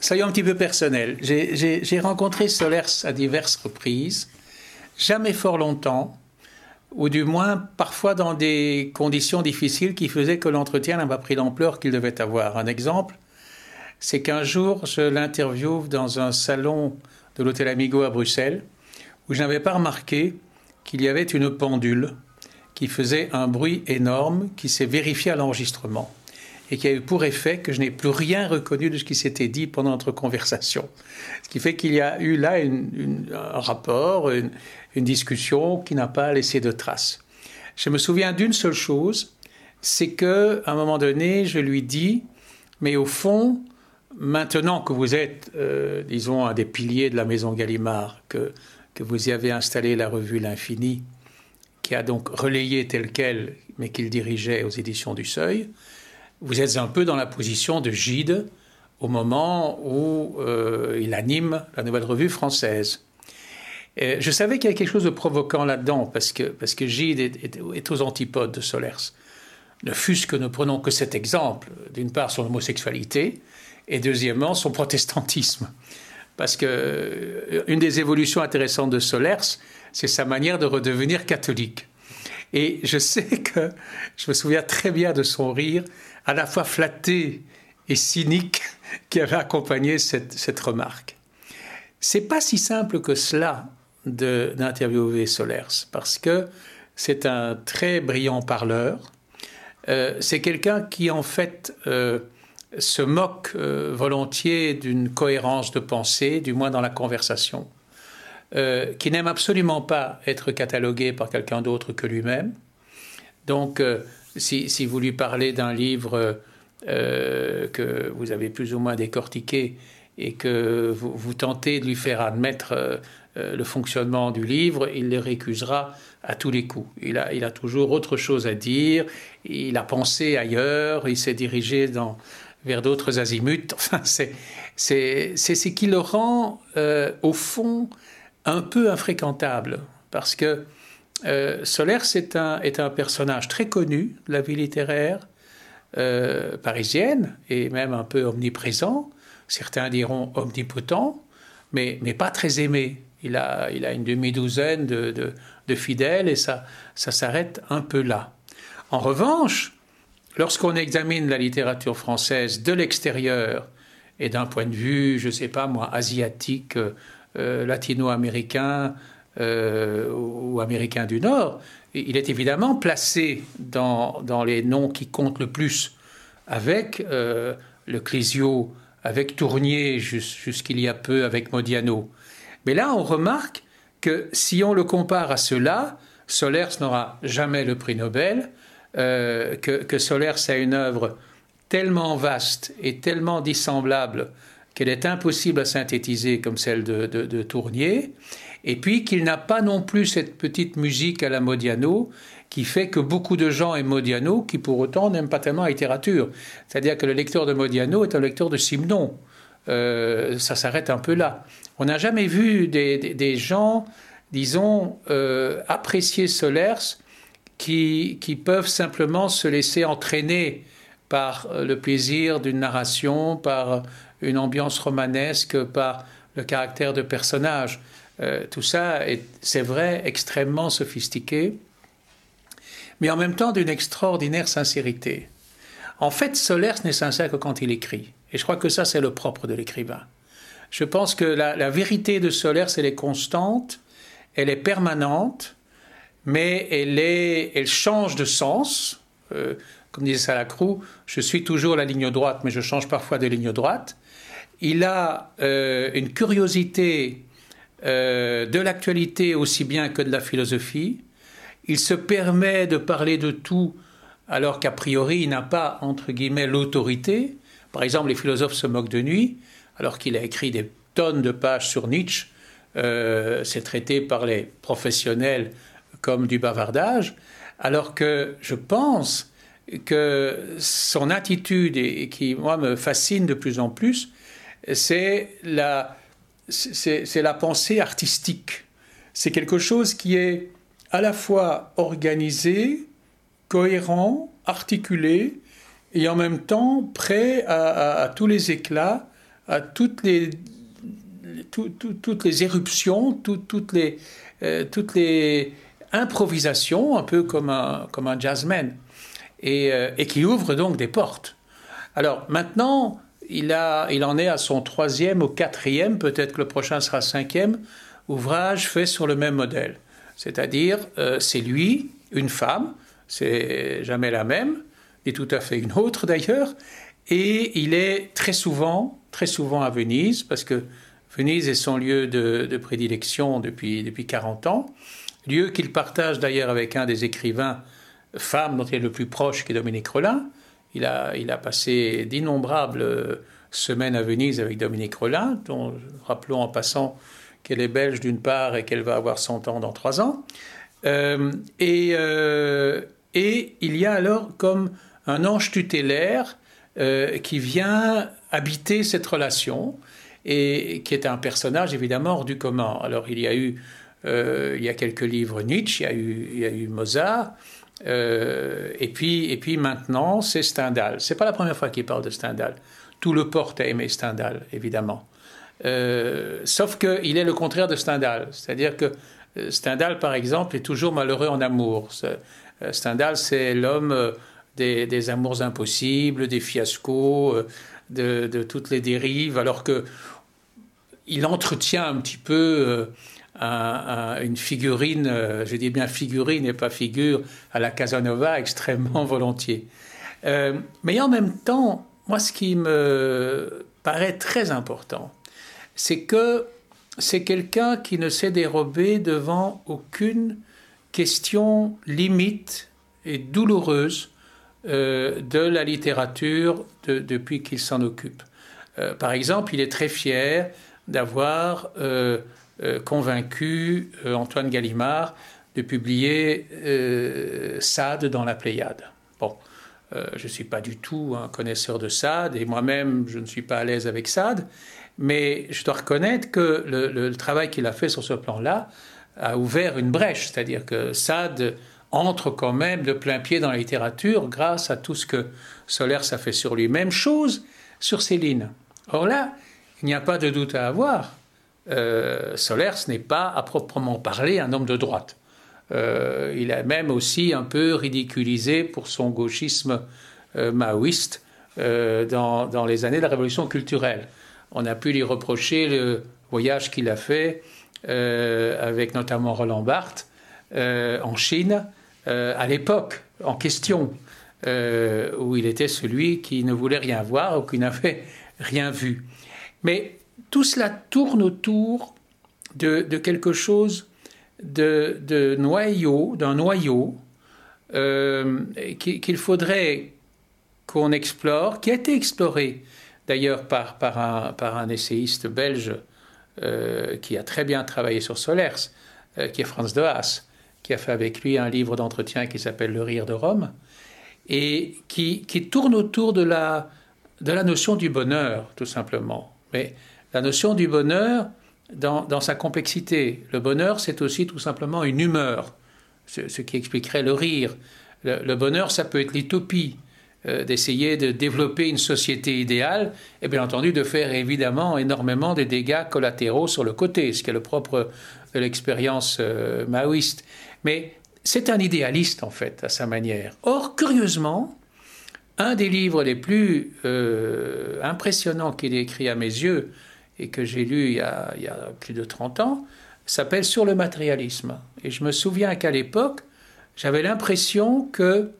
soyons un petit peu personnel. J'ai rencontré Solers à diverses reprises, jamais fort longtemps, ou du moins parfois dans des conditions difficiles qui faisaient que l'entretien n'a pas pris l'ampleur qu'il devait avoir. Un exemple, c'est qu'un jour, je l'interviewe dans un salon de l'Hôtel Amigo à Bruxelles, où je n'avais pas remarqué qu'il y avait une pendule qui faisait un bruit énorme qui s'est vérifié à l'enregistrement et qui a eu pour effet que je n'ai plus rien reconnu de ce qui s'était dit pendant notre conversation. Ce qui fait qu'il y a eu là un rapport, une, discussion qui n'a pas laissé de traces. Je me souviens d'une seule chose, c'est que à un moment donné, je lui dis, mais au fond, maintenant que vous êtes, euh, disons, un des piliers de la maison Gallimard, que, que vous y avez installé la revue L'Infini, qui a donc relayé tel quel, mais qu'il dirigeait aux éditions du Seuil, vous êtes un peu dans la position de Gide au moment où euh, il anime la nouvelle revue française. je savais qu'il y avait quelque chose de provoquant là-dedans, parce que, parce que Gide est, aux antipodes de Solers. Ne fût-ce que nous prenons que cet exemple, d'une part son homosexualité, et deuxièmement son protestantisme. Parce que euh, une des évolutions intéressantes de Solers, c'est sa manière de redevenir catholique. Et je sais que je me souviens très bien de son rire à la fois flatté et cynique qui avait accompagné cette, cette remarque. C'est pas si simple que cela d'interviewer Solers, parce que c'est un très brillant parleur. Euh, c'est quelqu'un qui, en fait, euh, se moque euh, volontiers d'une cohérence de pensée, du moins dans la conversation, qui n'aime absolument pas être catalogué par quelqu'un d'autre que lui-même. Donc, si, vous lui parlez d'un livre euh, que vous avez plus ou moins décortiqué et que vous, tentez de lui faire admettre euh, euh, le fonctionnement du livre, il le récusera à tous les coups. Il a, toujours autre chose à dire, il a pensé ailleurs, il s'est dirigé vers d'autres azimuts. Enfin, c'est ce qui le rend, au fond, un peu infréquentable. Parce que euh, Solaire, est un personnage très connu de la vie littéraire euh, parisienne et même un peu omniprésent. Certains diront omnipotent, mais, mais pas très aimé. Il a, il a une demi-douzaine de, fidèles et ça, ça s'arrête un peu là. En revanche, lorsqu'on examine la littérature française de l'extérieur et d'un point de vue, je ne sais pas moi, asiatique, euh, latino-américain, euh, ou américain du Nord, il est évidemment placé dans, dans les noms qui comptent le plus, avec euh, le Clésio, avec Tournier, jusqu'il y a peu avec Modiano. Mais là, on remarque que si on le compare à cela, Solers n'aura jamais le prix Nobel, que, que Solers a une œuvre tellement vaste et tellement dissemblable qu'elle est impossible à synthétiser comme celle de, Tournier, et puis qu'il n'a pas non plus cette petite musique à la Modiano qui fait que beaucoup de gens aiment Modiano, qui pour autant n'aiment pas tellement la littérature. C'est-à-dire que le lecteur de Modiano est un lecteur de Simon. Euh, ça s'arrête un peu là. On n'a jamais vu des, gens, disons, euh, apprécier Solers qui, qui, peuvent simplement se laisser entraîner par le plaisir d'une narration, par une ambiance romanesque, par le caractère de personnage. Euh, tout ça est, c'est vrai, extrêmement sophistiqué, mais en même temps d'une extraordinaire sincérité. En fait, Solers n'est sincère que quand il écrit. Et je crois que ça, c'est le propre de l'écrivain. Je pense que la, vérité de Solers, elle est constante, elle est permanente, mais elle change de sens. Euh, comme disait Salacrou, je suis toujours la ligne droite, mais je change parfois de ligne droite. Il a euh, une curiosité euh, de l'actualité aussi bien que de la philosophie. Il se permet de parler de tout alors qu'a priori il n'a pas, entre guillemets, l'autorité. Par exemple, les philosophes se moquent de nuit, alors qu'il a écrit des tonnes de pages sur Nietzsche. C'est traité par les professionnels comme du bavardage, alors que je pense que son attitude, et qui moi me fascine de plus en plus, c'est la, pensée artistique. C'est quelque chose qui est à la fois organisé, cohérent, articulé, et en même temps prêt à, tous les éclats à toutes les, toutes les éruptions, toutes, les, euh, toutes les improvisations, un peu comme un, comme un jazzman, et, euh, et qui ouvre donc des portes. Alors maintenant, il, a, il en est à son troisième ou quatrième, peut-être que le prochain sera cinquième, ouvrage fait sur le même modèle. C'est-à-dire, euh, c'est lui, une femme, c'est jamais la même, et tout à fait une autre d'ailleurs, et il est très souvent, très souvent à Venise, parce que Venise est son lieu de, prédilection depuis, depuis 40 ans, lieu qu'il partage d'ailleurs avec un des écrivains femmes dont il est le plus proche, qui est Dominique Rollin. Il a, il a passé d'innombrables semaines à Venise avec Dominique Rollin, dont rappelons en passant qu'elle est belge d'une part et qu'elle va avoir 100 ans dans 3 ans. Euh, et, euh, et il y a alors comme un ange tutélaire euh, qui vient habiter cette relation et qui est un personnage évidemment hors du commun. Alors il y a eu il y a quelques livres Nietzsche, il y a eu, Mozart, et, puis, et puis maintenant c'est Stendhal. C'est pas la première fois qu'il parle de Stendhal. Tout le porte à aimer Stendhal, évidemment. Euh, sauf qu'il est le contraire de Stendhal. C'est-à-dire que euh, Stendhal, par exemple, est toujours malheureux en amour. Euh, Stendhal, c'est l'homme des, amours impossibles, des fiascos, de, toutes les dérives, alors que il entretient un petit peu une figurine, je dis bien figurine et pas figure, à la Casanova extrêmement volontiers. mais en même temps, moi, ce qui me paraît très important, c'est que c'est quelqu'un qui ne s'est dérobé devant aucune question limite et douloureuse euh, de la littérature depuis qu'il s'en occupe. Euh, par exemple, il est très fier d'avoir euh, convaincu Antoine Gallimard de publier Sade dans la Pléiade. Bon, je ne suis pas du tout un connaisseur de Sade et moi-même je ne suis pas à l'aise avec Sade, mais je dois reconnaître que le, travail qu'il a fait sur ce plan-là a ouvert une brèche, c'est-à-dire que Sade entre quand même de plein pied dans la littérature grâce à tout ce que Solers a fait sur lui. Même chose sur Céline. Or là, il n'y a pas de doute à avoir. Euh, Solers n'est pas à proprement parler un homme de droite. Euh, il a même aussi un peu ridiculisé pour son gauchisme euh, maoïste dans, les années de la révolution culturelle. On a pu lui reprocher le voyage qu'il a fait euh, avec notamment Roland Barthes euh, en Chine euh, à l'époque en question, où il était celui qui ne voulait rien voir ou qui n'avait rien vu. Mais tout cela tourne autour de, quelque chose de, noyau, d'un noyau qu'il faudrait qu'on explore, qui a été exploré d'ailleurs par, par, un, essayiste belge euh, qui a très bien travaillé sur Solers, euh, qui est Franz de Haas, qui a fait avec lui un livre d'entretien qui s'appelle Le rire de Rome, et qui, tourne autour de la, notion du bonheur, tout simplement. La notion du bonheur dans, sa complexité. Le bonheur, c'est aussi tout simplement une humeur, ce, qui expliquerait le rire. le bonheur, ça peut être l'utopie, euh, d'essayer de développer une société idéale et bien entendu de faire évidemment énormément de dégâts collatéraux sur le côté, ce qui est le propre de l'expérience euh, maoïste. Mais c'est un idéaliste en fait à sa manière. Or, curieusement, un des livres les plus euh, impressionnants qu'il ait écrit à mes yeux et que j'ai lu il y, a, y, a, plus de 30 ans s'appelle Sur le matérialisme. Et je me souviens qu'à l'époque, j'avais l'impression que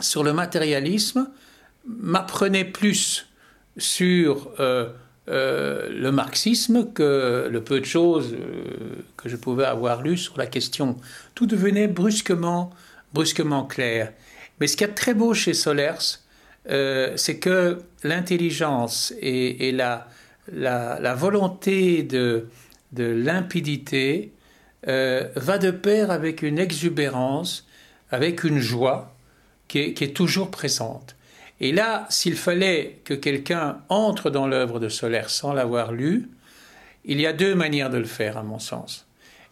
sur le matérialisme m'apprenait plus sur euh, euh, le marxisme que le peu de choses euh, que je pouvais avoir lu sur la question. Tout devenait brusquement, brusquement clair. Mais ce qui est très beau chez Solers, c'est que l'intelligence et, la, la, volonté de, limpidité va de pair avec une exubérance, avec une joie, qui est, toujours présente. Et là, s'il fallait que quelqu'un entre dans l'œuvre de Solaire sans l'avoir lu, il y a deux manières de le faire, à mon sens.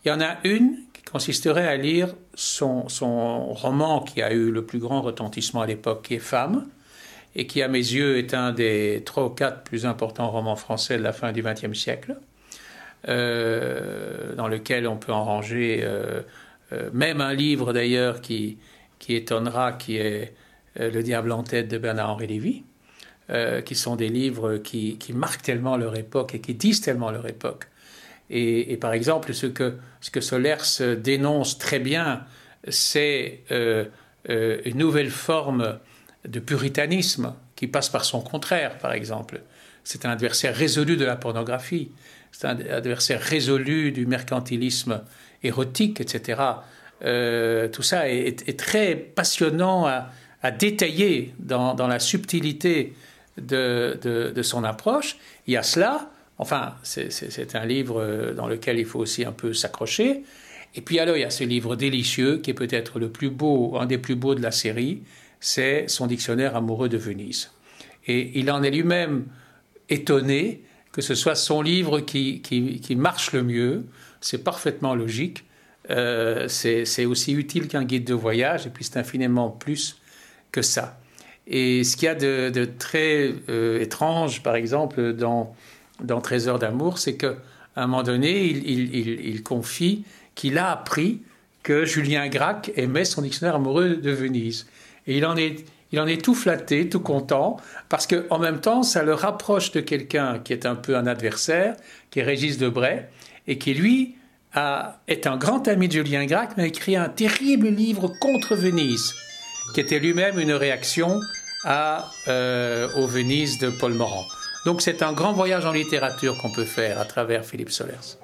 Il y en a une qui consisterait à lire son, son roman qui a eu le plus grand retentissement à l'époque, qui est Femme. Et qui, à mes yeux, est un des trois ou quatre plus importants romans français de la fin du XXe siècle, euh, dans lequel on peut en ranger euh, euh, même un livre d'ailleurs qui, qui étonnera, qui est Le diable en tête de Bernard-Henri Lévy, qui sont des livres qui, qui, marquent tellement leur époque et qui disent tellement leur époque. Et, par exemple, ce que, ce que Solers dénonce très bien, c'est une nouvelle forme de puritanisme qui passe par son contraire, par exemple. C'est un adversaire résolu de la pornographie, c'est un adversaire résolu du mercantilisme érotique, etc. Euh, tout ça est, très passionnant à, détailler dans, la subtilité de, son approche. Il y a cela, enfin, c'est un livre dans lequel il faut aussi un peu s'accrocher. Et puis alors, il y a ce livre délicieux qui est peut-être le plus beau, un des plus beaux de la série, c'est son dictionnaire amoureux de Venise. Et il en est lui-même étonné que ce soit son livre qui, marche le mieux. C'est parfaitement logique. Euh, c'est aussi utile qu'un guide de voyage, et puis c'est infiniment plus que ça. Et ce qu'il y a de, très euh, étrange, par exemple, dans, dans Trésor d'amour, c'est qu'à un moment donné, il, il confie qu'il a appris que Julien Gracq aimait son dictionnaire amoureux de Venise. Et il en est, il en est tout flatté, tout content, parce qu'en même temps, ça le rapproche de quelqu'un qui est un peu un adversaire, qui est Régis Debray, et qui, lui, est un grand ami de Julien Gracq, mais a écrit un terrible livre contre Venise, qui était lui-même une réaction à, euh, au Venise de Paul Morand. Donc c'est un grand voyage en littérature qu'on peut faire à travers Philippe Solers.